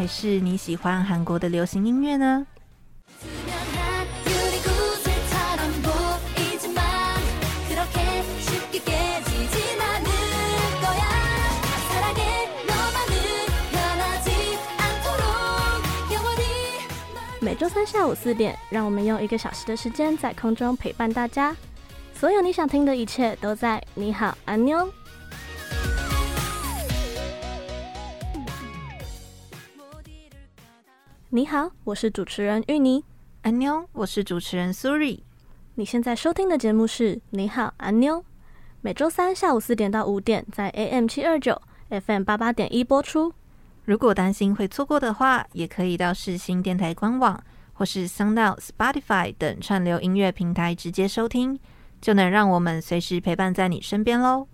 还是你喜欢韩国的流行音乐呢？三下午四点，让我们用一个小时的时间在空中陪伴大家。所有你想听的一切都在你好，安妞。你好，我是主持人芋泥。安妞，我是主持人苏瑞。你现在收听的节目是你好，安妞。每周三下午四点到五点，在 AM 七二九 FM 八八点一播出。如果担心会错过的话，也可以到世新电台官网或是 SoundOut、Spotify 等串流音乐平台直接收听，就能让我们随时陪伴在你身边喽。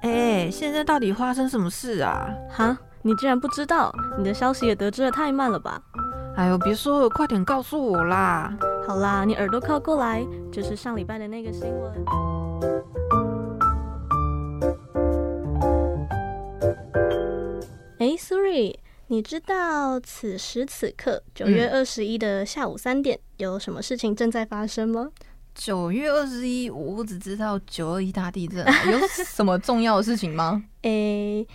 哎，现在到底发生什么事啊？哈，你竟然不知道？你的消息也得知得太慢了吧？哎呦，别说了，快点告诉我啦！好啦，你耳朵靠过来，就是上礼拜的那个新闻。哎，Suri，你知道此时此刻九月二十一的下午三点、嗯、有什么事情正在发生吗？九月二十一，我只知道九二一大地震，有什么重要的事情吗？哎。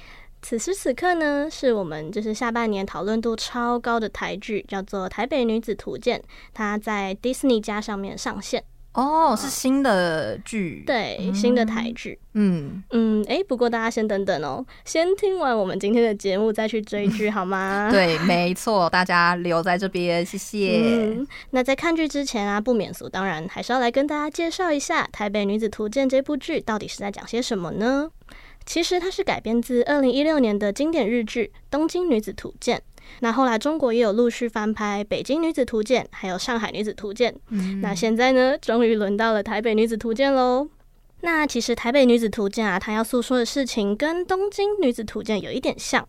此时此刻呢，是我们就是下半年讨论度超高的台剧，叫做《台北女子图鉴》，它在 Disney 家上面上线。哦，哦是新的剧，对，嗯、新的台剧。嗯嗯，哎、欸，不过大家先等等哦，先听完我们今天的节目再去追剧 好吗？对，没错，大家留在这边，谢谢。嗯、那在看剧之前啊，不免俗，当然还是要来跟大家介绍一下《台北女子图鉴》这部剧到底是在讲些什么呢？其实它是改编自二零一六年的经典日剧《东京女子图鉴》，那后来中国也有陆续翻拍《北京女子图鉴》，还有《上海女子图鉴》。嗯，那现在呢，终于轮到了《台北女子图鉴》喽。那其实《台北女子图鉴》啊，它要诉说的事情跟《东京女子图鉴》有一点像。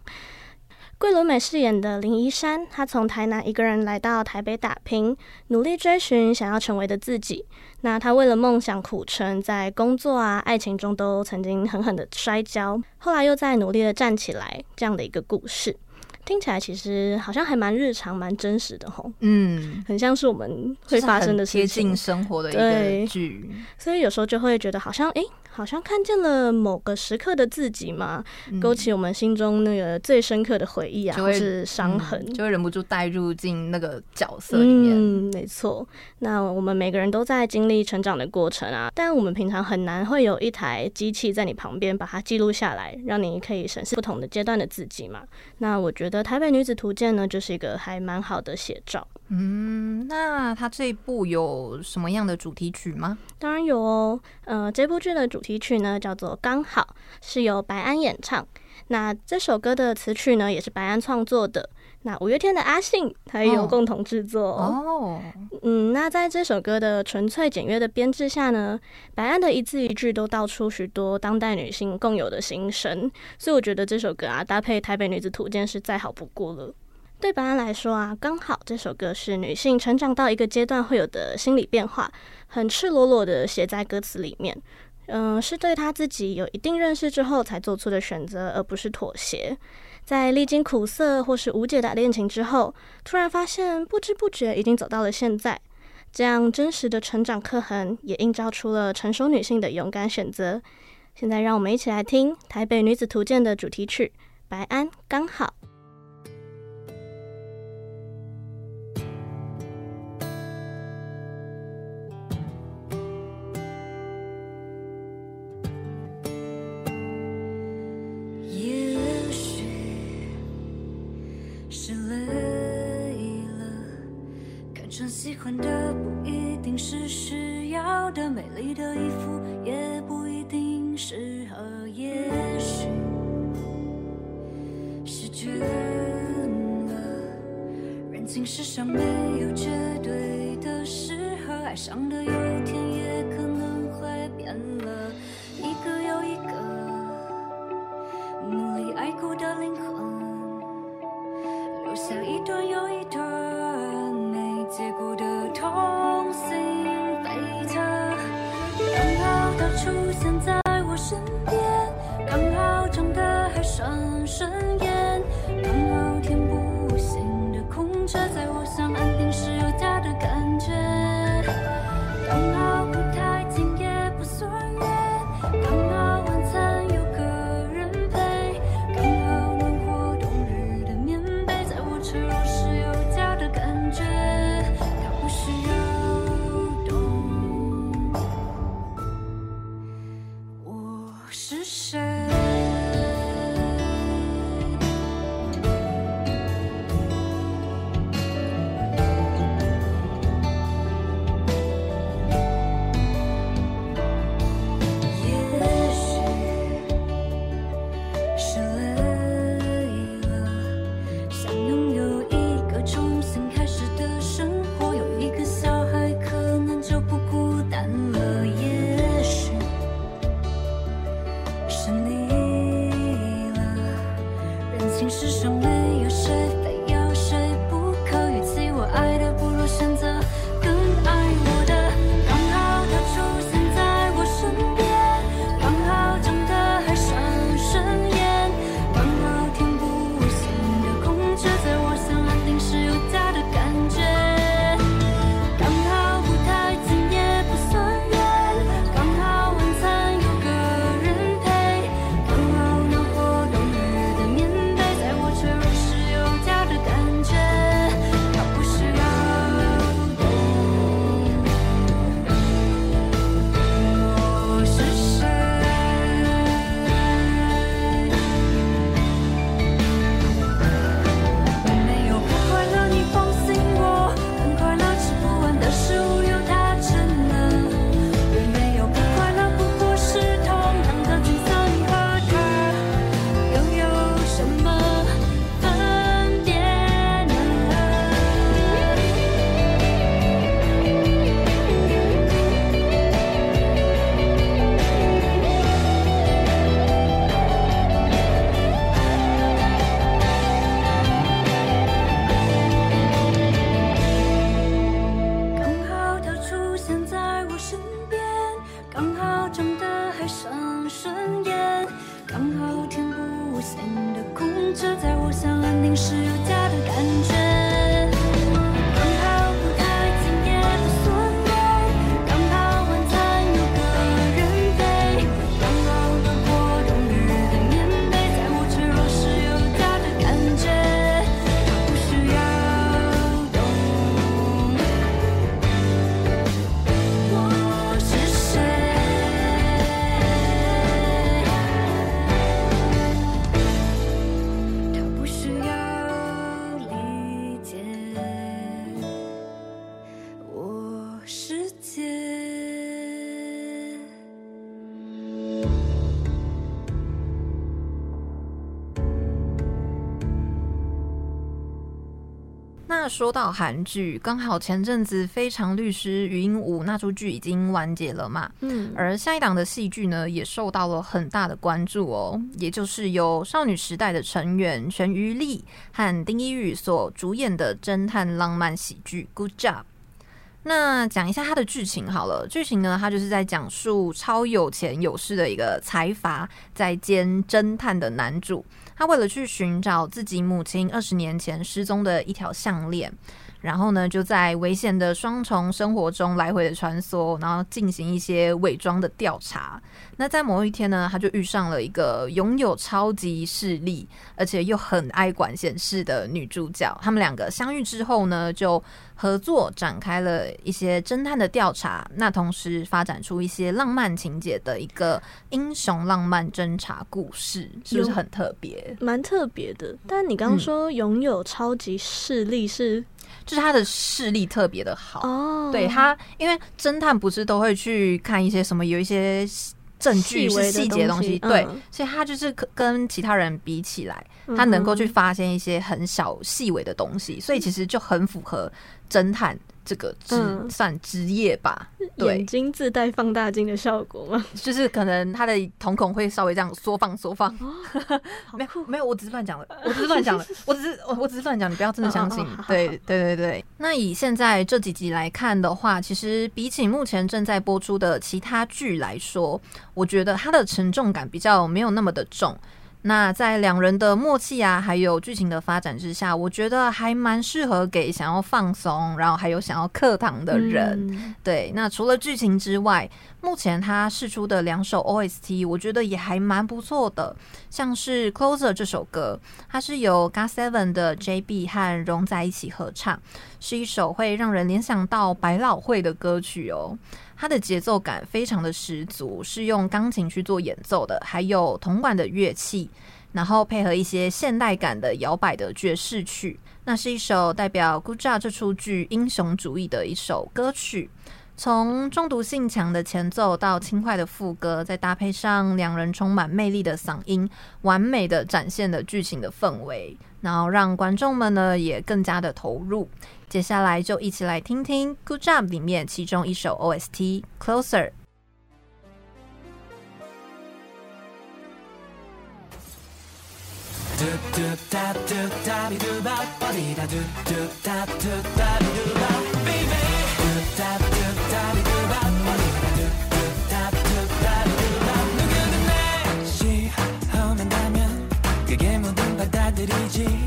桂纶镁饰演的林依珊，她从台南一个人来到台北打拼，努力追寻想要成为的自己。那她为了梦想苦撑，在工作啊、爱情中都曾经狠狠的摔跤，后来又在努力的站起来，这样的一个故事。听起来其实好像还蛮日常、蛮真实的吼，嗯，很像是我们会发生的事情，贴近生活的一个剧，所以有时候就会觉得好像哎。诶好像看见了某个时刻的自己嘛，勾起我们心中那个最深刻的回忆啊，或是伤痕，就会忍不住带入进那个角色里面。嗯，没错。那我们每个人都在经历成长的过程啊，但我们平常很难会有一台机器在你旁边把它记录下来，让你可以审视不同的阶段的自己嘛。那我觉得《台北女子图鉴》呢，就是一个还蛮好的写照。嗯，那它这一部有什么样的主题曲吗？当然有哦。呃，这部剧的主题曲呢叫做《刚好》，是由白安演唱。那这首歌的词曲呢也是白安创作的。那五月天的阿信他也有共同制作哦。嗯，那在这首歌的纯粹简约的编制下呢，白安的一字一句都道出许多当代女性共有的心声。所以我觉得这首歌啊，搭配《台北女子图鉴》是再好不过了。对白安来说啊，刚好这首歌是女性成长到一个阶段会有的心理变化，很赤裸裸的写在歌词里面。嗯，是对她自己有一定认识之后才做出的选择，而不是妥协。在历经苦涩或是无解的恋情之后，突然发现不知不觉已经走到了现在。这样真实的成长刻痕，也映照出了成熟女性的勇敢选择。现在让我们一起来听《台北女子图鉴》的主题曲《白安刚好》。美丽的衣服也不一定适合。也许是觉得人情世上没有绝对的适合，爱上的有天也可能会变了，一个又一个努力爱过的灵魂，留下一段又一段没结果的出现在我身边，刚好说到韩剧，刚好前阵子《非常律师禹英武》那出剧已经完结了嘛，嗯，而下一档的戏剧呢，也受到了很大的关注哦，也就是由少女时代的成员全瑜丽和丁一宇所主演的侦探浪漫喜剧《Good Job》。那讲一下它的剧情好了，剧情呢，它就是在讲述超有钱有势的一个财阀在兼侦探的男主，他为了去寻找自己母亲二十年前失踪的一条项链。然后呢，就在危险的双重生活中来回的穿梭，然后进行一些伪装的调查。那在某一天呢，他就遇上了一个拥有超级势力，而且又很爱管闲事的女主角。他们两个相遇之后呢，就合作展开了一些侦探的调查。那同时发展出一些浪漫情节的一个英雄浪漫侦查故事，是不是很特别？蛮特别的。但你刚刚说拥有超级势力是？就是他的视力特别的好哦。对他，因为侦探不是都会去看一些什么，有一些证据是细节的东西，对，所以他就是跟其他人比起来，他能够去发现一些很小细微的东西，所以其实就很符合侦探。这个职算职业吧，眼睛自带放大镜的效果吗？就是可能他的瞳孔会稍微这样缩放缩放，哦、没有没有，我只是乱讲了，我只是乱讲了，我只是我我只是乱讲，你不要真的相信。哦哦、对对对对，那以现在这几集来看的话，其实比起目前正在播出的其他剧来说，我觉得它的沉重感比较没有那么的重。那在两人的默契啊，还有剧情的发展之下，我觉得还蛮适合给想要放松，然后还有想要课堂的人。嗯、对，那除了剧情之外，目前他试出的两首 OST，我觉得也还蛮不错的。像是《Closer》这首歌，它是由 GOT7 的 JB 和荣在一起合唱，是一首会让人联想到百老汇的歌曲哦。它的节奏感非常的十足，是用钢琴去做演奏的，还有铜管的乐器，然后配合一些现代感的摇摆的爵士曲。那是一首代表 Good Job 这出剧英雄主义的一首歌曲。从中毒性强的前奏到轻快的副歌，再搭配上两人充满魅力的嗓音，完美的展现了剧情的氛围，然后让观众们呢也更加的投入。接下来就一起来听听《Good Job》里面其中一首 OST《Closer》。静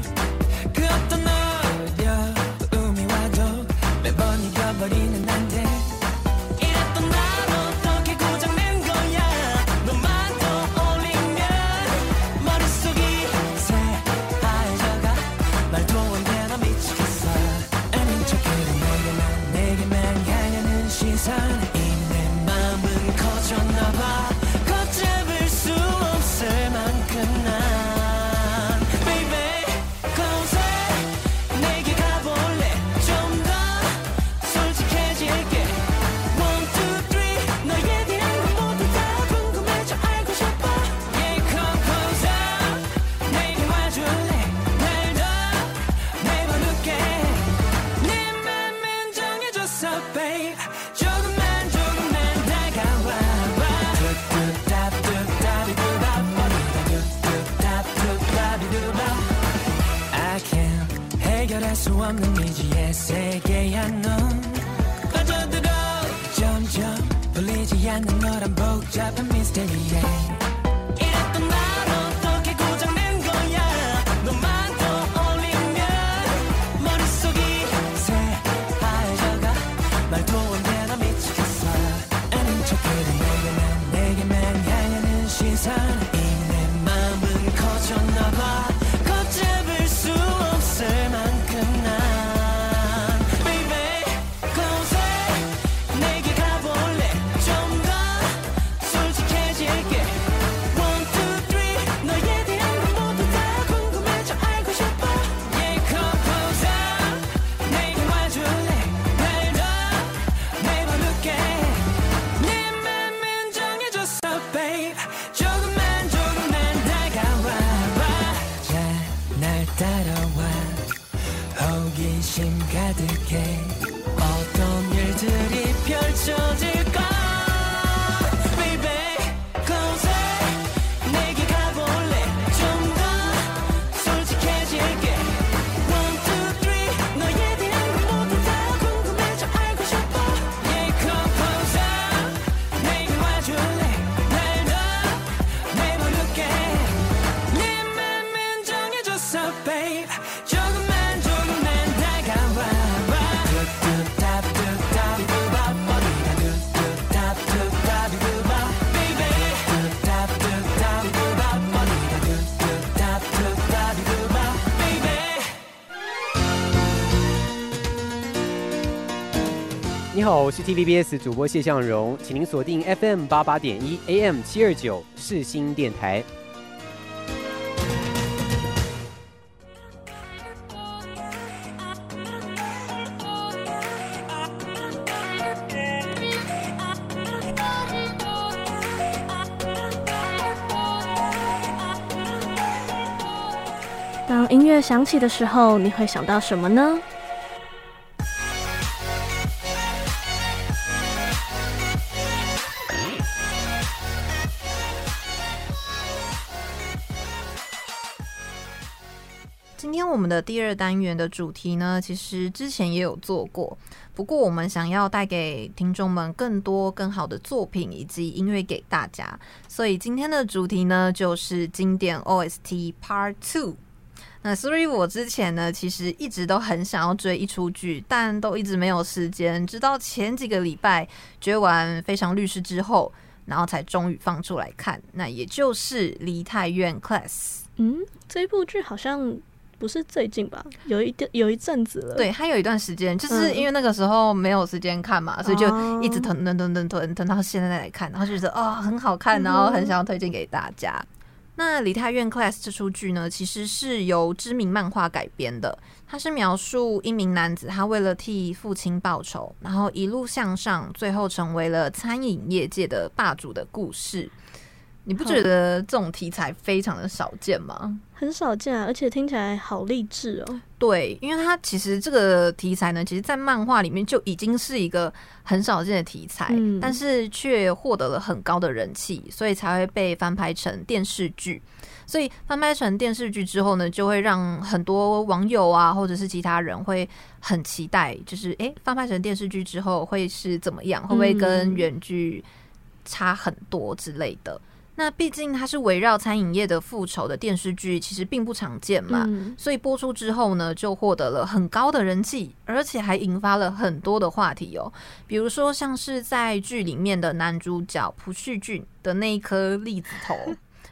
갈수 없는 미지의 세계야 넌 빠져들어. 점점 풀리지 않는 너란 복잡한 미스테리에. 好，我是 TVBS 主播谢向荣，请您锁定 FM 八八点一 AM 七二九世新电台。当音乐响起的时候，你会想到什么呢？今天我们的第二单元的主题呢，其实之前也有做过，不过我们想要带给听众们更多更好的作品以及音乐给大家，所以今天的主题呢，就是经典 OST Part Two。那所以，我之前呢，其实一直都很想要追一出剧，但都一直没有时间。直到前几个礼拜追完《非常律师》之后，然后才终于放出来看。那也就是《梨泰院 Class》。嗯，这部剧好像不是最近吧？有一有一阵子了。对，它有一段时间，就是因为那个时候没有时间看嘛，嗯、所以就一直囤囤囤囤囤囤到现在来看，然后就觉得哦很好看，然后很想要推荐给大家。嗯那《梨泰院 Class》这出剧呢，其实是由知名漫画改编的。它是描述一名男子，他为了替父亲报仇，然后一路向上，最后成为了餐饮业界的霸主的故事。你不觉得这种题材非常的少见吗？很少见啊，而且听起来好励志哦。对，因为它其实这个题材呢，其实，在漫画里面就已经是一个很少见的题材，嗯、但是却获得了很高的人气，所以才会被翻拍成电视剧。所以翻拍成电视剧之后呢，就会让很多网友啊，或者是其他人会很期待，就是诶，翻拍成电视剧之后会是怎么样？会不会跟原剧差很多之类的？那毕竟它是围绕餐饮业的复仇的电视剧，其实并不常见嘛，嗯、所以播出之后呢，就获得了很高的人气，而且还引发了很多的话题哦。比如说，像是在剧里面的男主角朴叙俊的那一颗栗子头，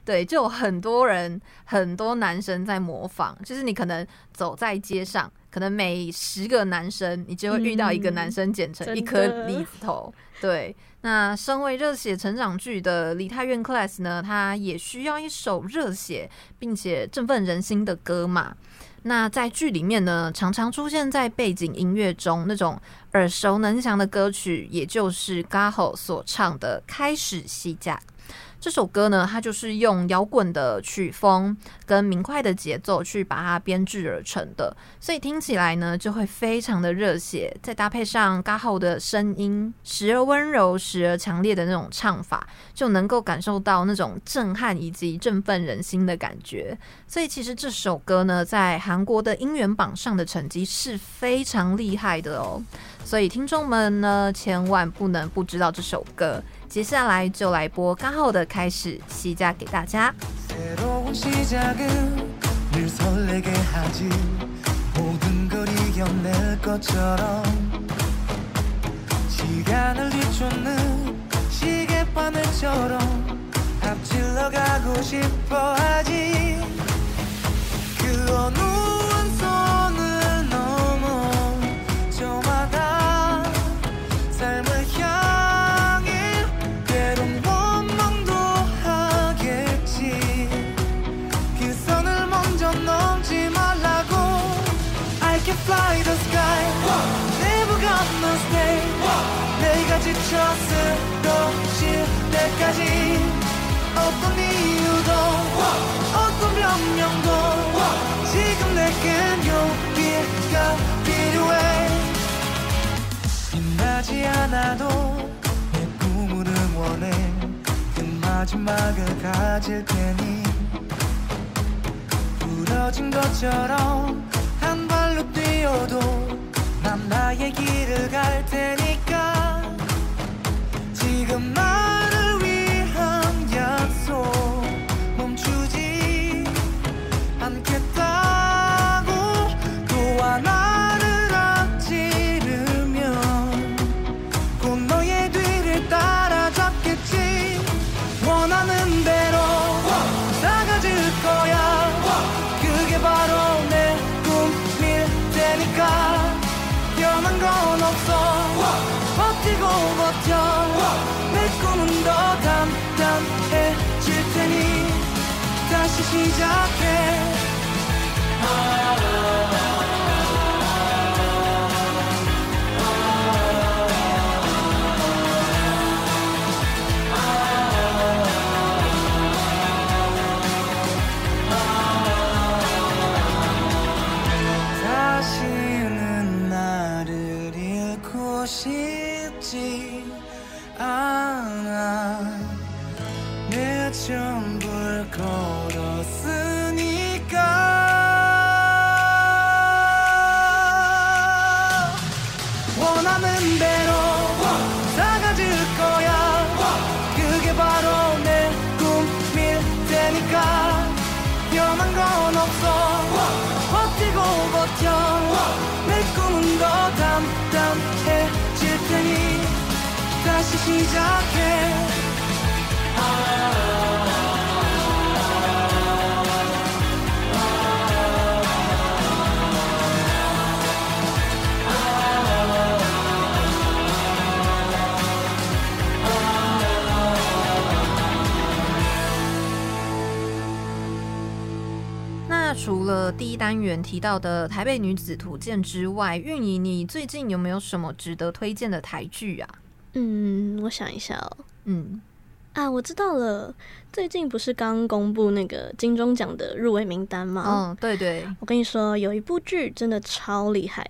对，就有很多人、很多男生在模仿，就是你可能走在街上，可能每十个男生，你就会遇到一个男生剪成一颗栗子头，嗯、对。那身为热血成长剧的《梨泰院 Class》呢，它也需要一首热血并且振奋人心的歌嘛。那在剧里面呢，常常出现在背景音乐中那种耳熟能详的歌曲，也就是 Gaho 所唱的《开始西甲》。这首歌呢，它就是用摇滚的曲风跟明快的节奏去把它编制而成的，所以听起来呢就会非常的热血。再搭配上 Gaho 的声音，时而温柔，时而强烈的那种唱法，就能够感受到那种震撼以及振奋人心的感觉。所以其实这首歌呢，在韩国的音源榜上的成绩是非常厉害的哦。所以听众们呢千万不能不知道这首歌。接下来就来播刚好的开始七家给大家。 끝까지 어떤 이유도 어떤 변명도 지금 내겐 용기가 필요해. 빛나지 않아도 내 꿈을 응원해. 그 마지막을 가질 테니. 부러진 것처럼 한 발로 뛰어도 난 나의 길을 갈 테니까. 지금 나 单元提到的《台北女子图鉴》之外，运营，你最近有没有什么值得推荐的台剧啊？嗯，我想一下哦。嗯，啊，我知道了。最近不是刚公布那个金钟奖的入围名单吗？嗯，对对。我跟你说，有一部剧真的超厉害。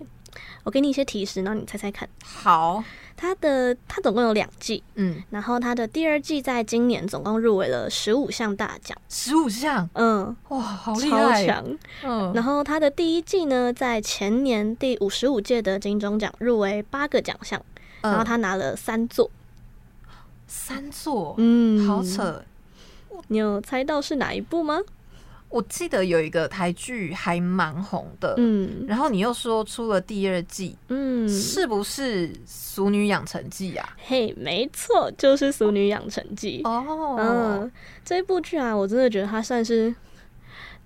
我给你一些提示，然后你猜猜看。好。它的它总共有两季，嗯，然后它的第二季在今年总共入围了十五项大奖，十五项，嗯，哇，好厉害，超强，嗯。然后它的第一季呢，在前年第五十五届的金钟奖入围八个奖项，然后他拿了三座，三座，嗯，好扯。你有猜到是哪一部吗？我记得有一个台剧还蛮红的，嗯，然后你又说出了第二季，嗯，是不是《俗女养成记》啊？嘿，没错，就是《俗女养成记》哦，嗯，这部剧啊，我真的觉得它算是。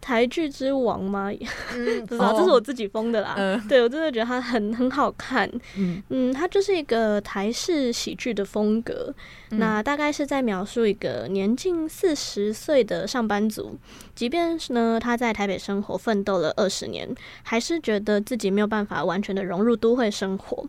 台剧之王吗？嗯，不知道，这是我自己封的啦。嗯、对，我真的觉得它很很好看。嗯嗯，它就是一个台式喜剧的风格。嗯、那大概是在描述一个年近四十岁的上班族，即便是呢他在台北生活奋斗了二十年，还是觉得自己没有办法完全的融入都会生活。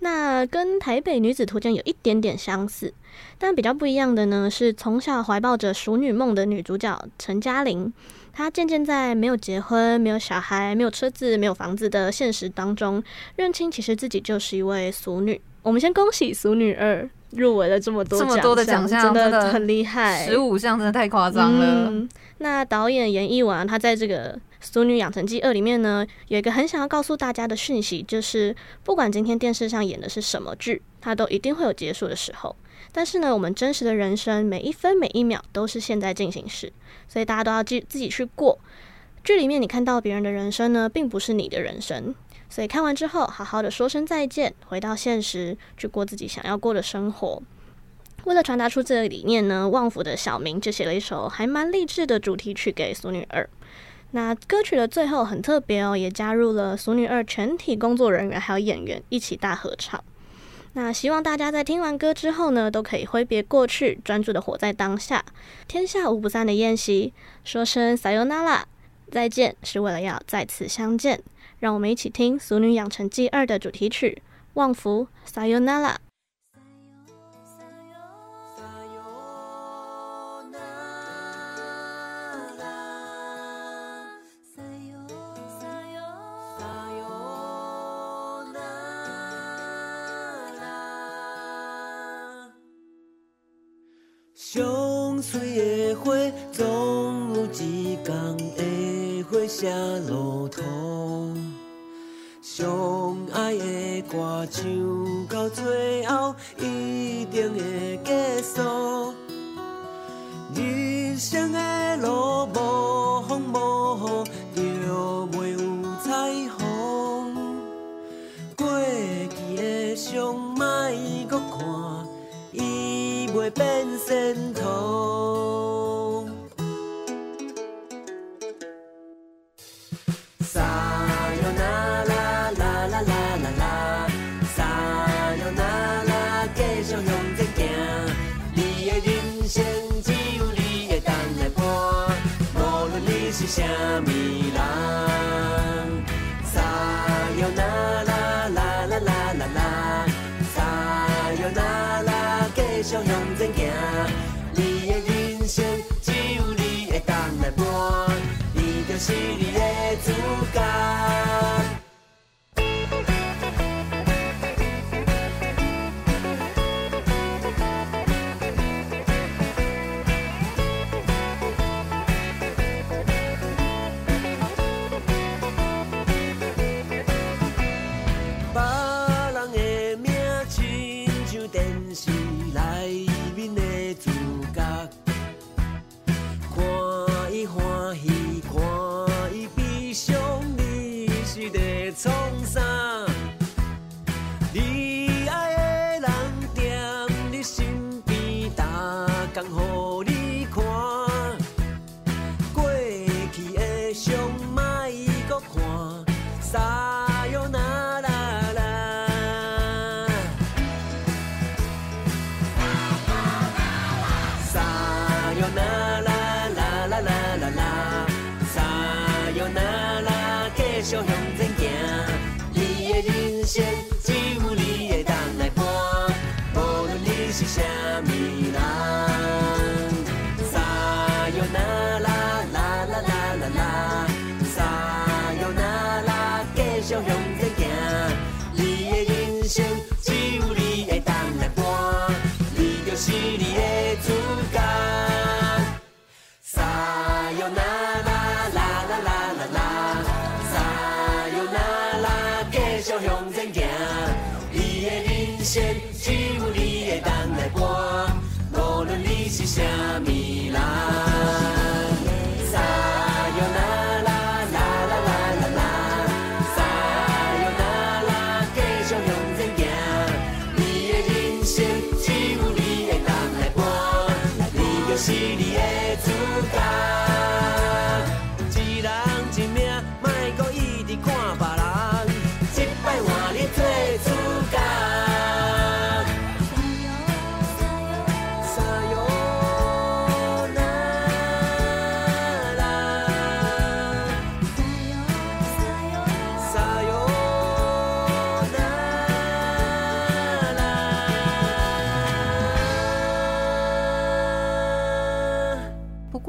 那跟《台北女子图鉴》有一点点相似，但比较不一样的呢，是从小怀抱着熟女梦的女主角陈嘉玲。她渐渐在没有结婚、没有小孩、没有车子、没有房子的现实当中，认清其实自己就是一位俗女。我们先恭喜《俗女二》入围了这么多这么多的奖项，真的很厉害，十五项真的太夸张了。嗯，那导演严艺文他在这个《俗女养成记二》里面呢，有一个很想要告诉大家的讯息，就是不管今天电视上演的是什么剧，它都一定会有结束的时候。但是呢，我们真实的人生每一分每一秒都是现在进行时，所以大家都要自自己去过。剧里面你看到别人的人生呢，并不是你的人生，所以看完之后，好好的说声再见，回到现实去过自己想要过的生活。为了传达出这个理念呢，旺福的小明就写了一首还蛮励志的主题曲给《俗女二》。那歌曲的最后很特别哦，也加入了《俗女二》全体工作人员还有演员一起大合唱。那希望大家在听完歌之后呢，都可以挥别过去，专注的活在当下。天下无不散的宴席，说声さよなら，再见，是为了要再次相见。让我们一起听《俗女养成记二》的主题曲，旺福さ 会花谢落土。相爱的歌唱到最后，一定会结束。人生的路无风无雨，就袂有彩虹。过去的伤，莫阁看。伊袂变仙途。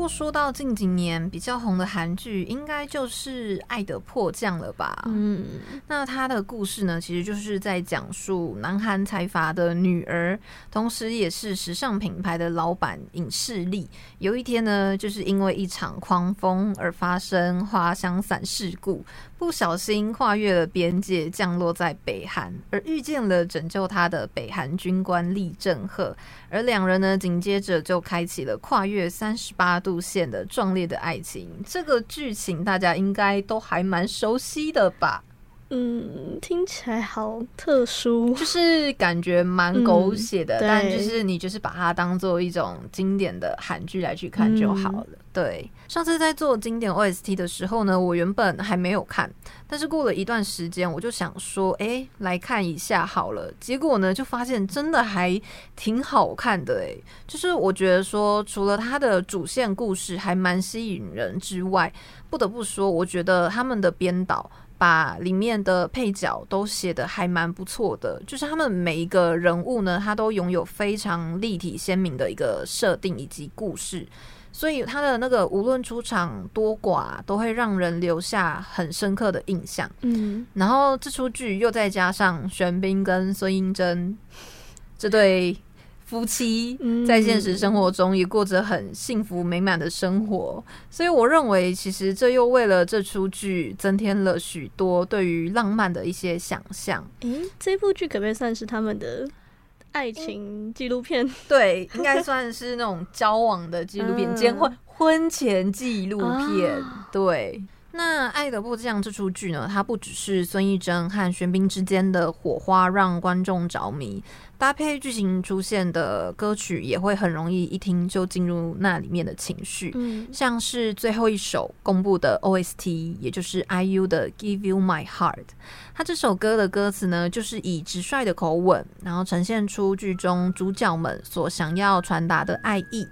过说到近几年比较红的韩剧，应该就是《爱的迫降》了吧？嗯，那他的故事呢，其实就是在讲述南韩财阀的女儿，同时也是时尚品牌的老板尹世丽。有一天呢，就是因为一场狂风而发生花香伞事故，不小心跨越了边界，降落在北韩，而遇见了拯救他的北韩军官李正赫，而两人呢，紧接着就开启了跨越三十八度线的壮烈的爱情。这个剧情大家应该都还蛮熟悉的吧？嗯，听起来好特殊，就是感觉蛮狗血的，嗯但就是你就是把它当做一种经典的韩剧来去看就好了。嗯对，上次在做经典 OST 的时候呢，我原本还没有看，但是过了一段时间，我就想说，哎、欸，来看一下好了。结果呢，就发现真的还挺好看的、欸，哎，就是我觉得说，除了它的主线故事还蛮吸引人之外，不得不说，我觉得他们的编导。把里面的配角都写得还蛮不错的，就是他们每一个人物呢，他都拥有非常立体鲜明的一个设定以及故事，所以他的那个无论出场多寡，都会让人留下很深刻的印象。嗯，然后这出剧又再加上玄彬跟孙英珍这对。夫妻在现实生活中也过着很幸福美满的生活，所以我认为，其实这又为了这出剧增添了许多对于浪漫的一些想象。诶、欸，这部剧可不可以算是他们的爱情纪录片？对，应该算是那种交往的纪录片，兼婚婚前纪录片。对。那《爱的迫降》这出剧呢，它不只是孙艺珍和玄彬之间的火花让观众着迷，搭配剧情出现的歌曲也会很容易一听就进入那里面的情绪。嗯，像是最后一首公布的 OST，也就是 IU 的《Give You My Heart》，它这首歌的歌词呢，就是以直率的口吻，然后呈现出剧中主角们所想要传达的爱意。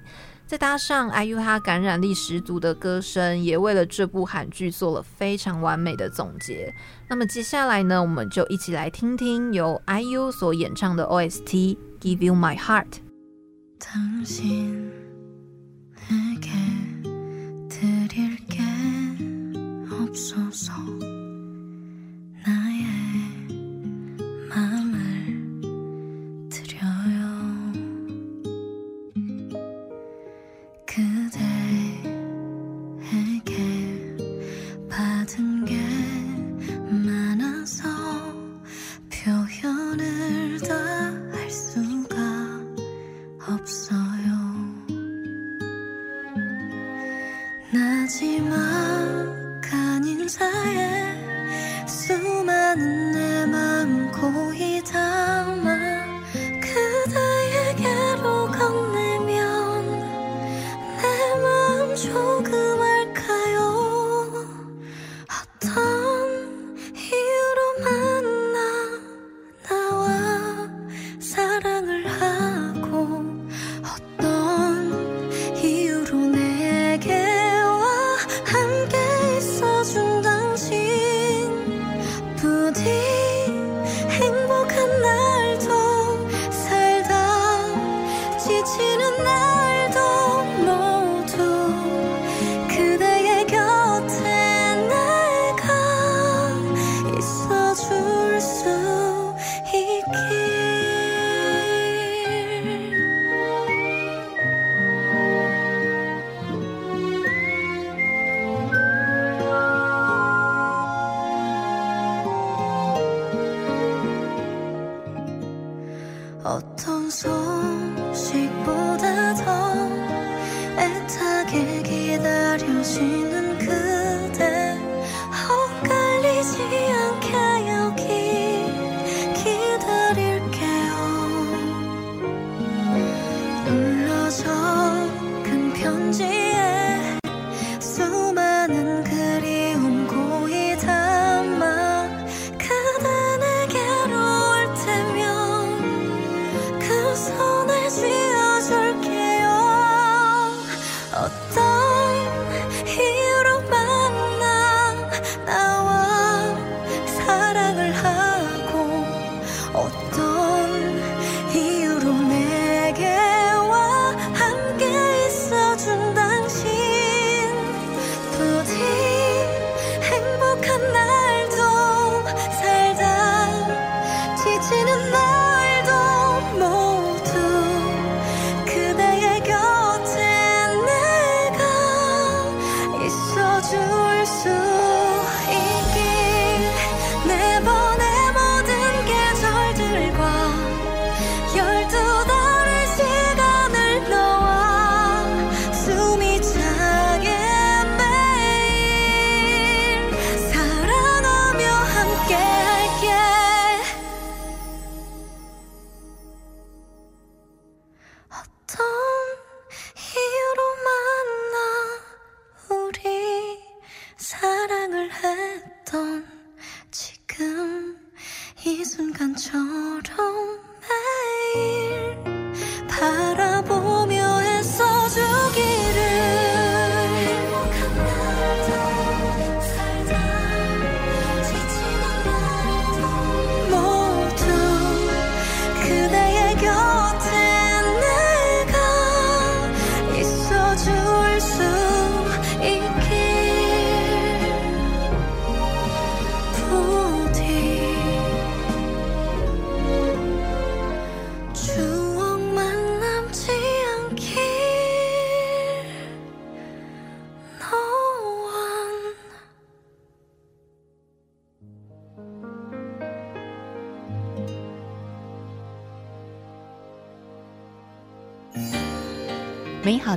再搭上 iu 他感染力十足的歌声也为了这部韩剧做了非常完美的总结。那么接下来呢我们就一起来听听由 iu 所演唱的 ost giveyoumy heart 好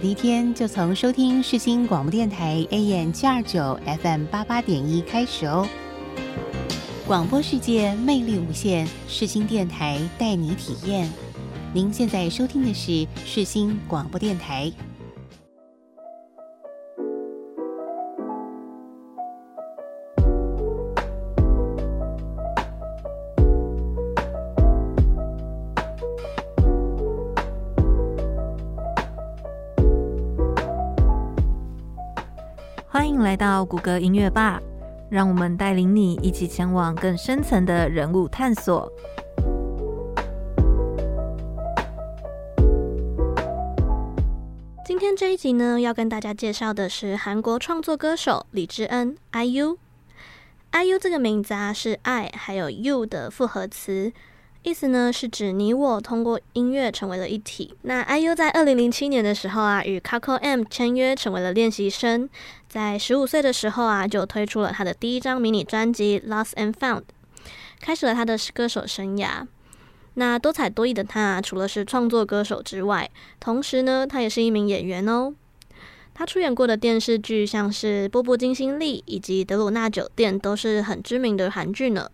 一天就从收听世新广播电台 AM 七二九 FM 八八点一开始哦。广播世界魅力无限，世新电台带你体验。您现在收听的是世新广播电台。到谷歌音乐吧，让我们带领你一起前往更深层的人物探索。今天这一集呢，要跟大家介绍的是韩国创作歌手李智恩 （IU）。IU 这个名字啊，是 I 还有 U 的复合词。意思呢是指你我通过音乐成为了一体。那 IU 在二零零七年的时候啊，与 Coco M 签约成为了练习生。在十五岁的时候啊，就推出了他的第一张迷你专辑《Lost and Found》，开始了他的歌手生涯。那多才多艺的他，除了是创作歌手之外，同时呢，他也是一名演员哦。他出演过的电视剧像是《波波金星利》以及《德鲁纳酒店》，都是很知名的韩剧呢。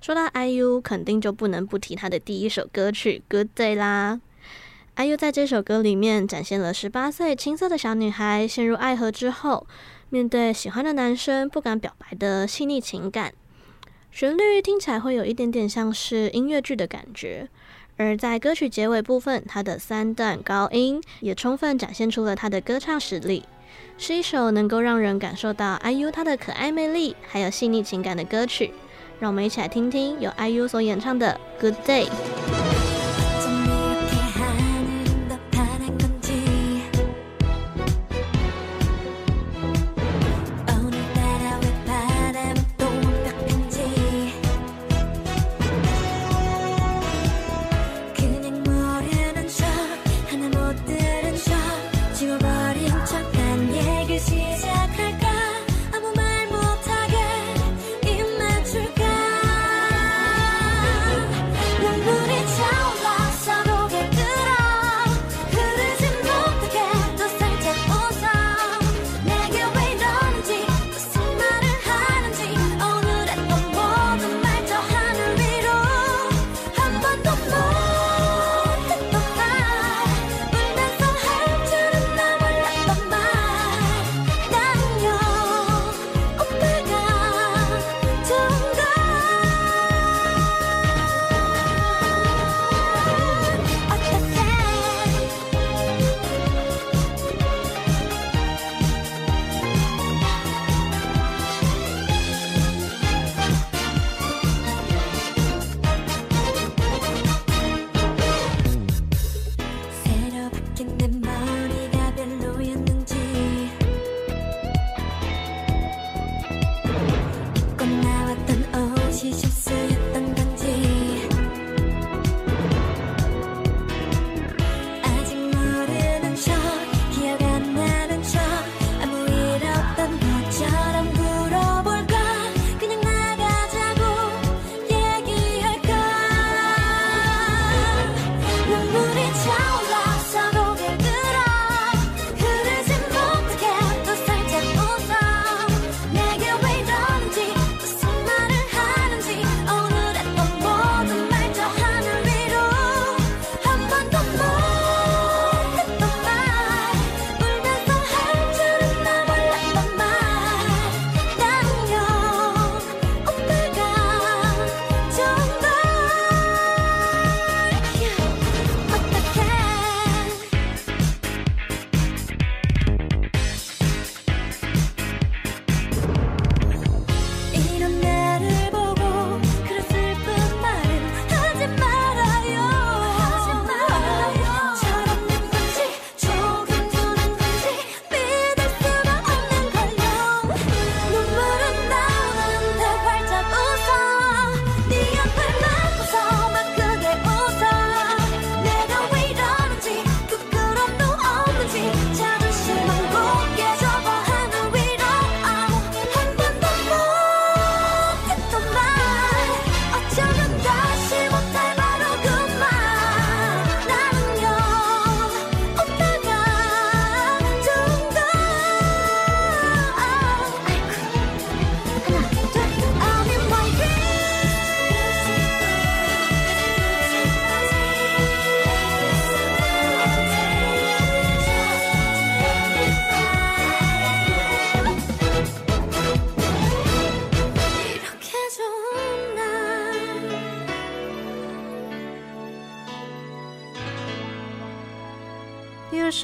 说到 IU，肯定就不能不提他的第一首歌曲《Good Day》啦。IU 在这首歌里面展现了十八岁青涩的小女孩陷入爱河之后，面对喜欢的男生不敢表白的细腻情感。旋律听起来会有一点点像是音乐剧的感觉。而在歌曲结尾部分，他的三段高音也充分展现出了他的歌唱实力，是一首能够让人感受到 IU 他的可爱魅力，还有细腻情感的歌曲。让我们一起来听听由 IU 所演唱的《Good Day》。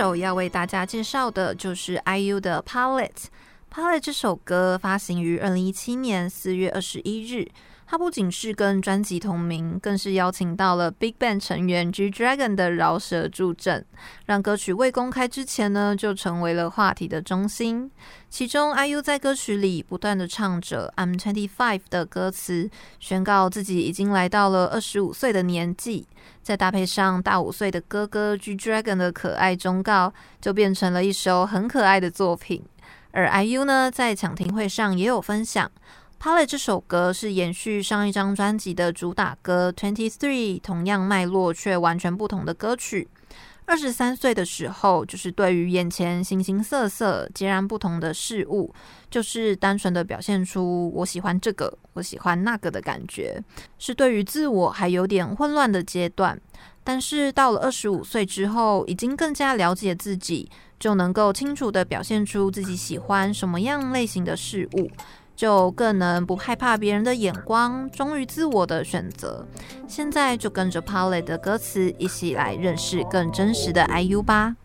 首要为大家介绍的就是 IU 的《Palette》。《Palette》这首歌发行于二零一七年四月二十一日。它不仅是跟专辑同名，更是邀请到了 BigBang 成员 G Dragon 的饶舌助阵，让歌曲未公开之前呢，就成为了话题的中心。其中，IU 在歌曲里不断的唱着 "I'm twenty five" 的歌词，宣告自己已经来到了二十五岁的年纪。再搭配上大五岁的哥哥 G Dragon 的可爱忠告，就变成了一首很可爱的作品。而 IU 呢，在抢听会上也有分享。Pilot 这首歌是延续上一张专辑的主打歌《Twenty Three》，同样脉络却完全不同的歌曲。二十三岁的时候，就是对于眼前形形色色、截然不同的事物，就是单纯的表现出我喜欢这个，我喜欢那个的感觉，是对于自我还有点混乱的阶段。但是到了二十五岁之后，已经更加了解自己，就能够清楚地表现出自己喜欢什么样类型的事物。就更能不害怕别人的眼光，忠于自我的选择。现在就跟着 p a l e 的歌词一起来认识更真实的 IU 吧。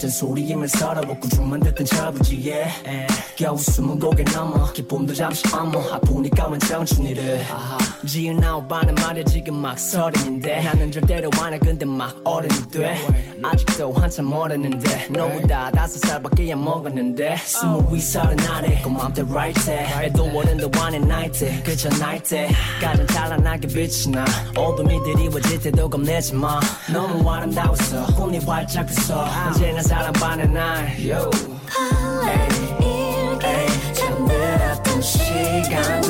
낮은 소리임을 살아보고 좀만 듣던 자부지 예 겨우 숨은 곡에 남아 기쁨도 잠시 안무 아프니까만 참춘 이를. 지은아, 오빠는 말야 지금 막 서른인데 나는 절대로 안해 근데 막 어른이 돼. 아직도 한참 모르는데 너보다 다섯 살밖에 안 먹었는데스무위서른날에고맘대로right 해해도오는데완해 night 에그저 night 에가장 찬란하게 빛이 나 어둠이 드리워질 때도 겁내지 마 너무 아름다웠어혼이활짝폈어언제나 사랑받는 날. Yo. 일개 잠들었던 시간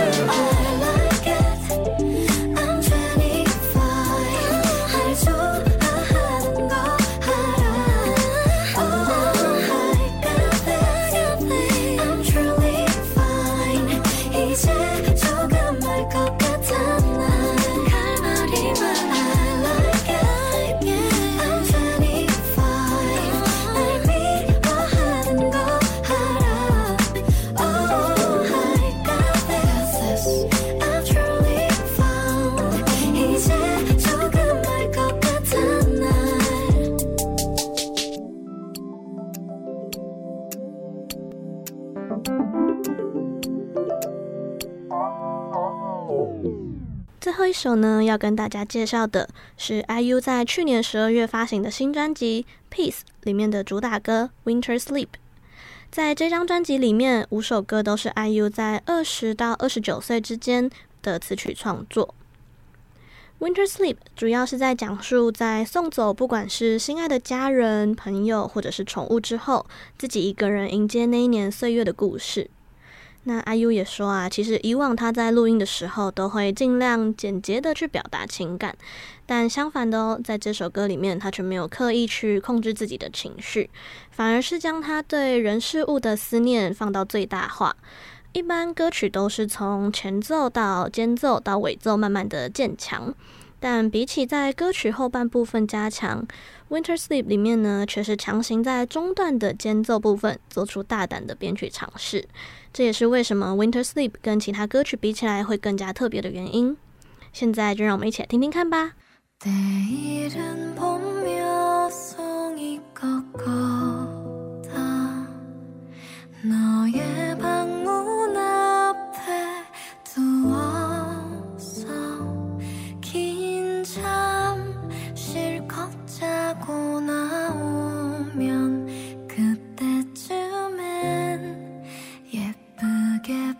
最后一首呢，要跟大家介绍的是 IU 在去年十二月发行的新专辑《Peace》里面的主打歌《Winter Sleep》。在这张专辑里面，五首歌都是 IU 在二十到二十九岁之间的词曲创作。《Winter Sleep》主要是在讲述在送走不管是心爱的家人、朋友或者是宠物之后，自己一个人迎接那一年岁月的故事。那 IU 也说啊，其实以往他在录音的时候都会尽量简洁的去表达情感，但相反的哦，在这首歌里面，他却没有刻意去控制自己的情绪，反而是将他对人事物的思念放到最大化。一般歌曲都是从前奏到间奏到尾奏慢慢的渐强，但比起在歌曲后半部分加强，《Winter Sleep》里面呢，却是强行在中段的间奏部分做出大胆的编曲尝试。这也是为什么《Winter Sleep》跟其他歌曲比起来会更加特别的原因。现在就让我们一起来听听看吧。 나오면 그때쯤엔 예쁘게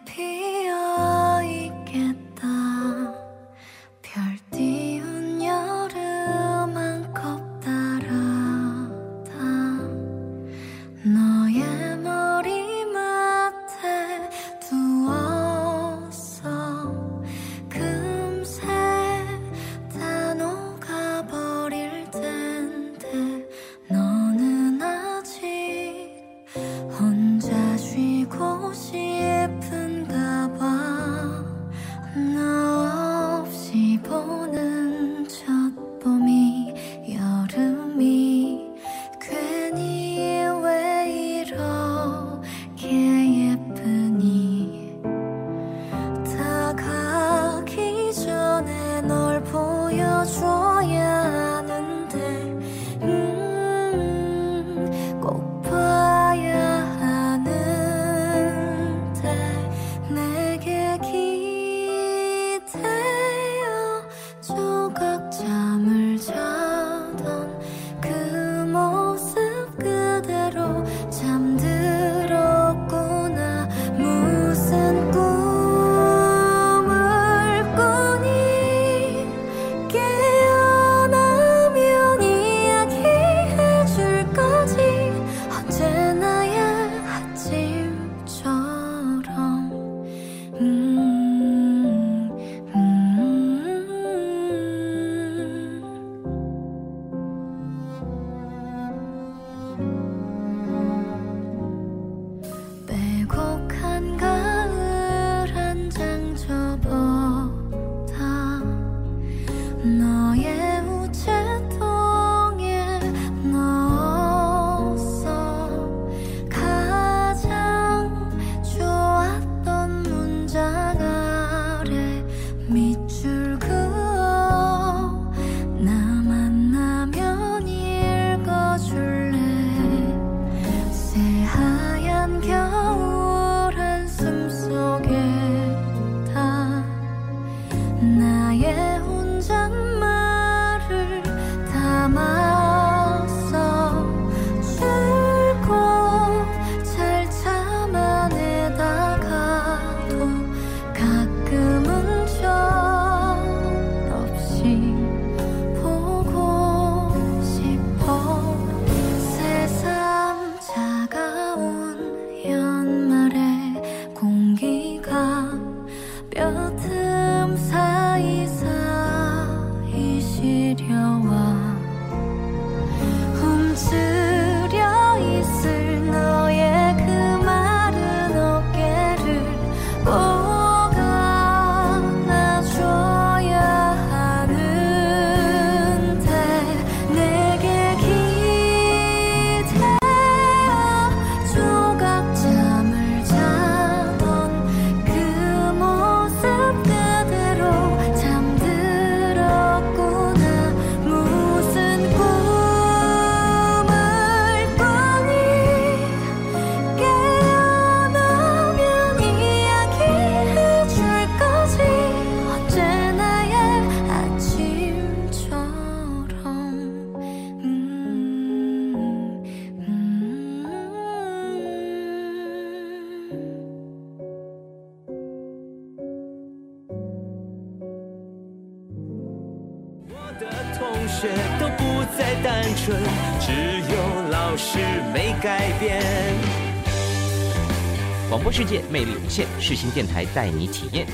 魅力无限，世新电台带你体验。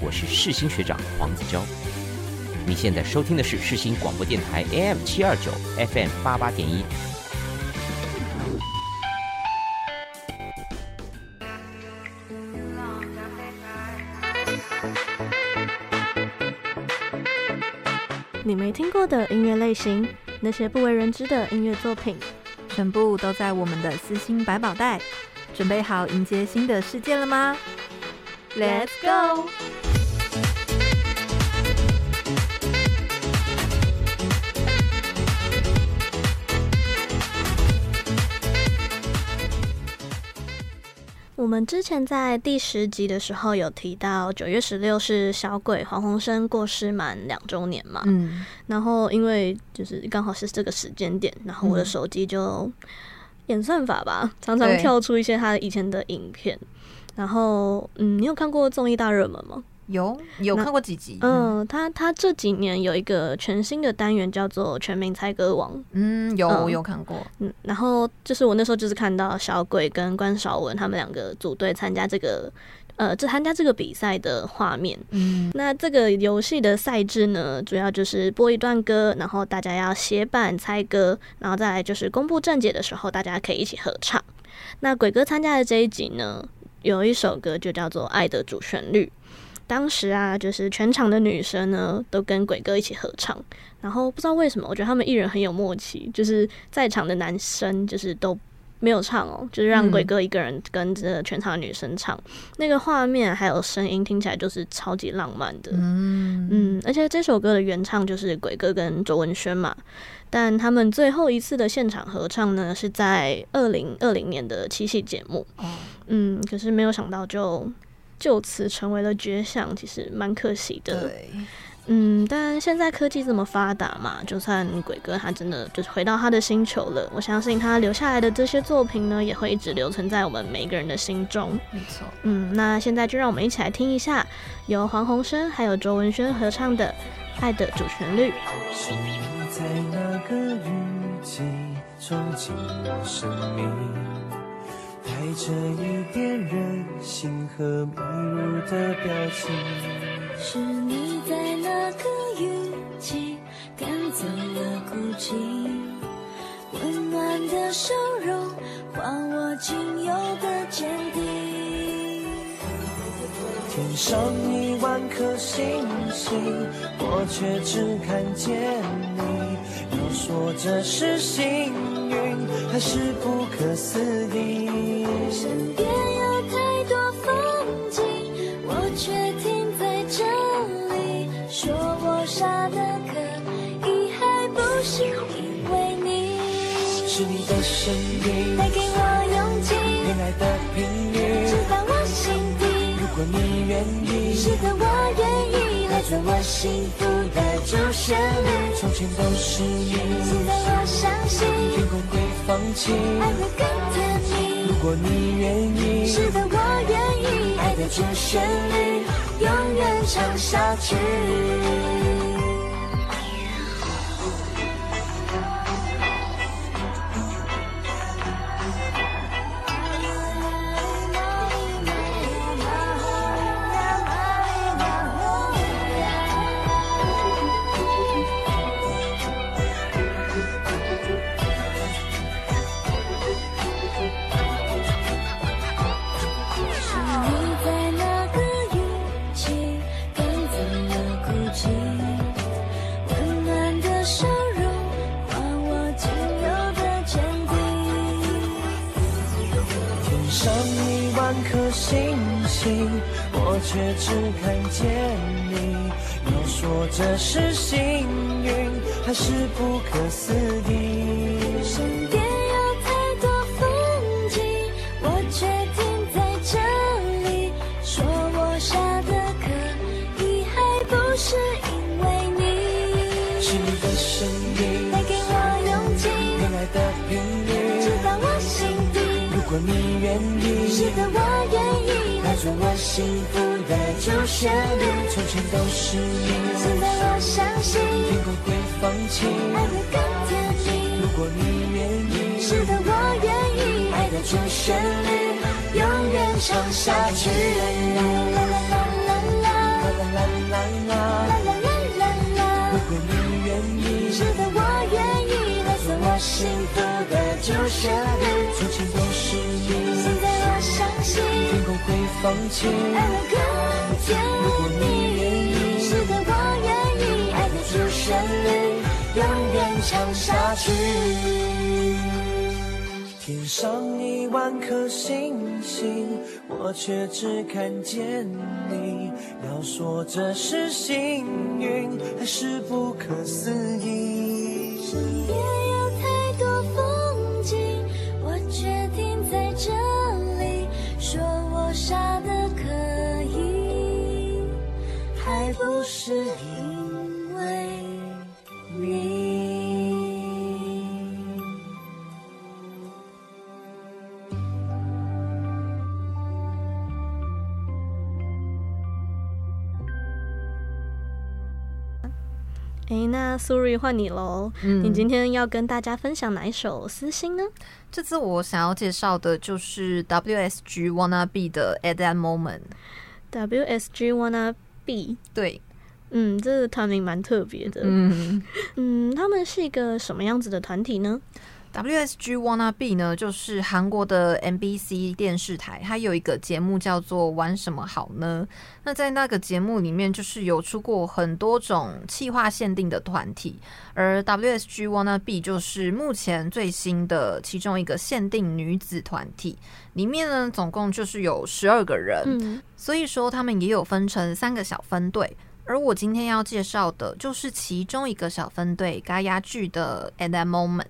我是世新学长黄子娇。你现在收听的是世新广播电台 AM 七二九 FM 八八点一。你没听过的音乐类型，那些不为人知的音乐作品，全部都在我们的私心百宝袋。准备好迎接新的世界了吗？Let's go！我们之前在第十集的时候有提到，九月十六是小鬼黄鸿生过世满两周年嘛。嗯，然后因为就是刚好是这个时间点，然后我的手机就。演算法吧，常常跳出一些他以前的影片。然后，嗯，你有看过综艺大热门吗？有有看过几集？嗯，他他这几年有一个全新的单元叫做《全民猜歌王》。嗯，有我有看过。嗯，然后就是我那时候就是看到小鬼跟关少文他们两个组队参加这个呃，这参加这个比赛的画面。嗯，那这个游戏的赛制呢，主要就是播一段歌，然后大家要协办猜歌，然后再来就是公布正解的时候，大家可以一起合唱。那鬼哥参加的这一集呢，有一首歌就叫做《爱的主旋律》。当时啊，就是全场的女生呢，都跟鬼哥一起合唱。然后不知道为什么，我觉得他们艺人很有默契，就是在场的男生就是都没有唱哦，就是让鬼哥一个人跟着全场的女生唱。嗯、那个画面还有声音听起来就是超级浪漫的。嗯嗯，而且这首歌的原唱就是鬼哥跟卓文萱嘛，但他们最后一次的现场合唱呢，是在二零二零年的七夕节目。哦、嗯，可是没有想到就。就此成为了绝响，其实蛮可惜的。对，嗯，但现在科技这么发达嘛，就算鬼哥他真的就是回到他的星球了，我相信他留下来的这些作品呢，也会一直留存在我们每个人的心中。没错，嗯，那现在就让我们一起来听一下由黄鸿升还有卓文萱合唱的《爱的主旋律》。是你在那个雨季冲进我生命带着一点任性和迷路的表情，是你在那个雨季赶走了孤寂，温暖的笑容换我仅有的坚定。天上一万颗星星，我却只看见你。要说这是幸运，还是不可思议？身边声音。带给我勇气，恋爱的频率直达我心底。如果你愿意，是的，我愿意。来做我幸福的主旋律。从前都是你，现在我相信。天空会放晴，爱会更甜蜜。如果你愿意，是的，我愿意，爱的主旋律。永远唱下去。做我幸福。的主旋律，从前都是你。现在我相信天空会放晴，爱会更甜蜜。如果你愿意，是的，我愿意。爱的主旋律永远唱下去。啦啦啦啦啦啦啦啦啦啦啦啦啦。如果你愿意，是的，我愿意。来做我幸福的主旋律，放弃，爱会更。如果你，是的，我愿意，爱的主旋律永远唱下去。天上一万颗星星，我却只看见你。要说这是幸运，还是不可思议？身边有太多风景，我却停在这傻的可以还不是你哎，那苏瑞换你喽。嗯，你今天要跟大家分享哪一首私心呢？这次我想要介绍的就是 WSG Wanna Be 的 At That Moment。WSG Wanna Be，对，嗯，这个团名蛮特别的。嗯嗯，他们是一个什么样子的团体呢？WSG Wanna Be 呢，就是韩国的 MBC 电视台，它有一个节目叫做《玩什么好呢》。那在那个节目里面，就是有出过很多种企划限定的团体，而 WSG Wanna Be 就是目前最新的其中一个限定女子团体。里面呢，总共就是有十二个人，嗯，所以说他们也有分成三个小分队。而我今天要介绍的就是其中一个小分队——嘎亚剧的 At That Moment。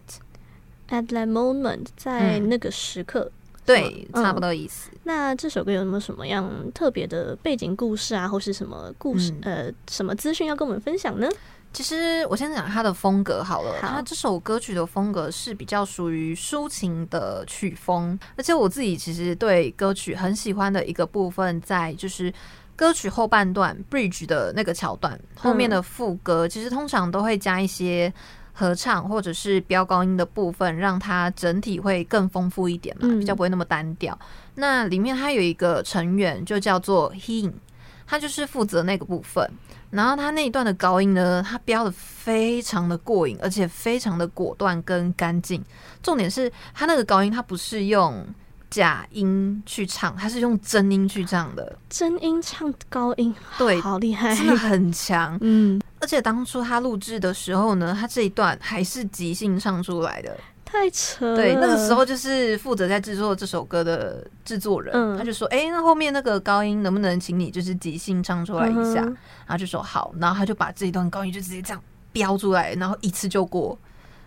At that moment，在那个时刻，嗯、对，差不多意思。嗯、那这首歌有没有什么样特别的背景故事啊，或是什么故事？嗯、呃，什么资讯要跟我们分享呢？其实我先讲它的风格好了。它这首歌曲的风格是比较属于抒情的曲风，而且我自己其实对歌曲很喜欢的一个部分，在就是歌曲后半段 bridge 的那个桥段后面的副歌，嗯、其实通常都会加一些。合唱或者是飙高音的部分，让它整体会更丰富一点嘛，比较不会那么单调。嗯、那里面它有一个成员就叫做 Hee，他就是负责那个部分。然后他那一段的高音呢，他飙的非常的过瘾，而且非常的果断跟干净。重点是他那个高音，他不是用假音去唱，他是用真音去唱的。真音唱高音，对，好厉害，真的很强。嗯。而且当初他录制的时候呢，他这一段还是即兴唱出来的，太扯了。对，那个时候就是负责在制作这首歌的制作人，嗯、他就说：“哎、欸，那后面那个高音能不能请你就是即兴唱出来一下？”嗯、然后就说好，然后他就把这一段高音就直接这样飙出来，然后一次就过，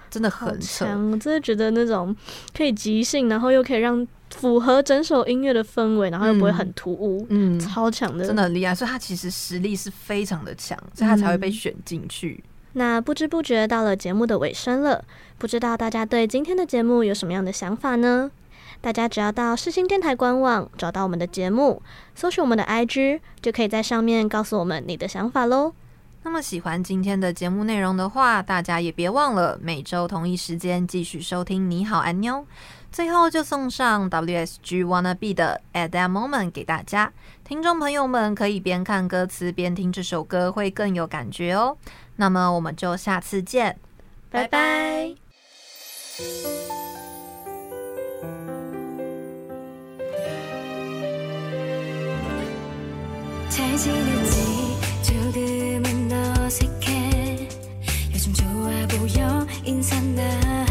真的很强。我真的觉得那种可以即兴，然后又可以让。符合整首音乐的氛围，然后又不会很突兀，嗯，超强的，真的很厉害。所以他其实实力是非常的强，所以他才会被选进去。嗯。那不知不觉到了节目的尾声了，不知道大家对今天的节目有什么样的想法呢？大家只要到世新电台官网找到我们的节目，搜寻我们的 IG，就可以在上面告诉我们你的想法喽。那么喜欢今天的节目内容的话，大家也别忘了每周同一时间继续收听。你好，安妞。最后就送上 WSG Wanna Be 的 At That Moment 给大家，听众朋友们可以边看歌词边听这首歌，会更有感觉哦。那么我们就下次见，拜拜。 어색해. 요즘 좋아 보여 인사 나.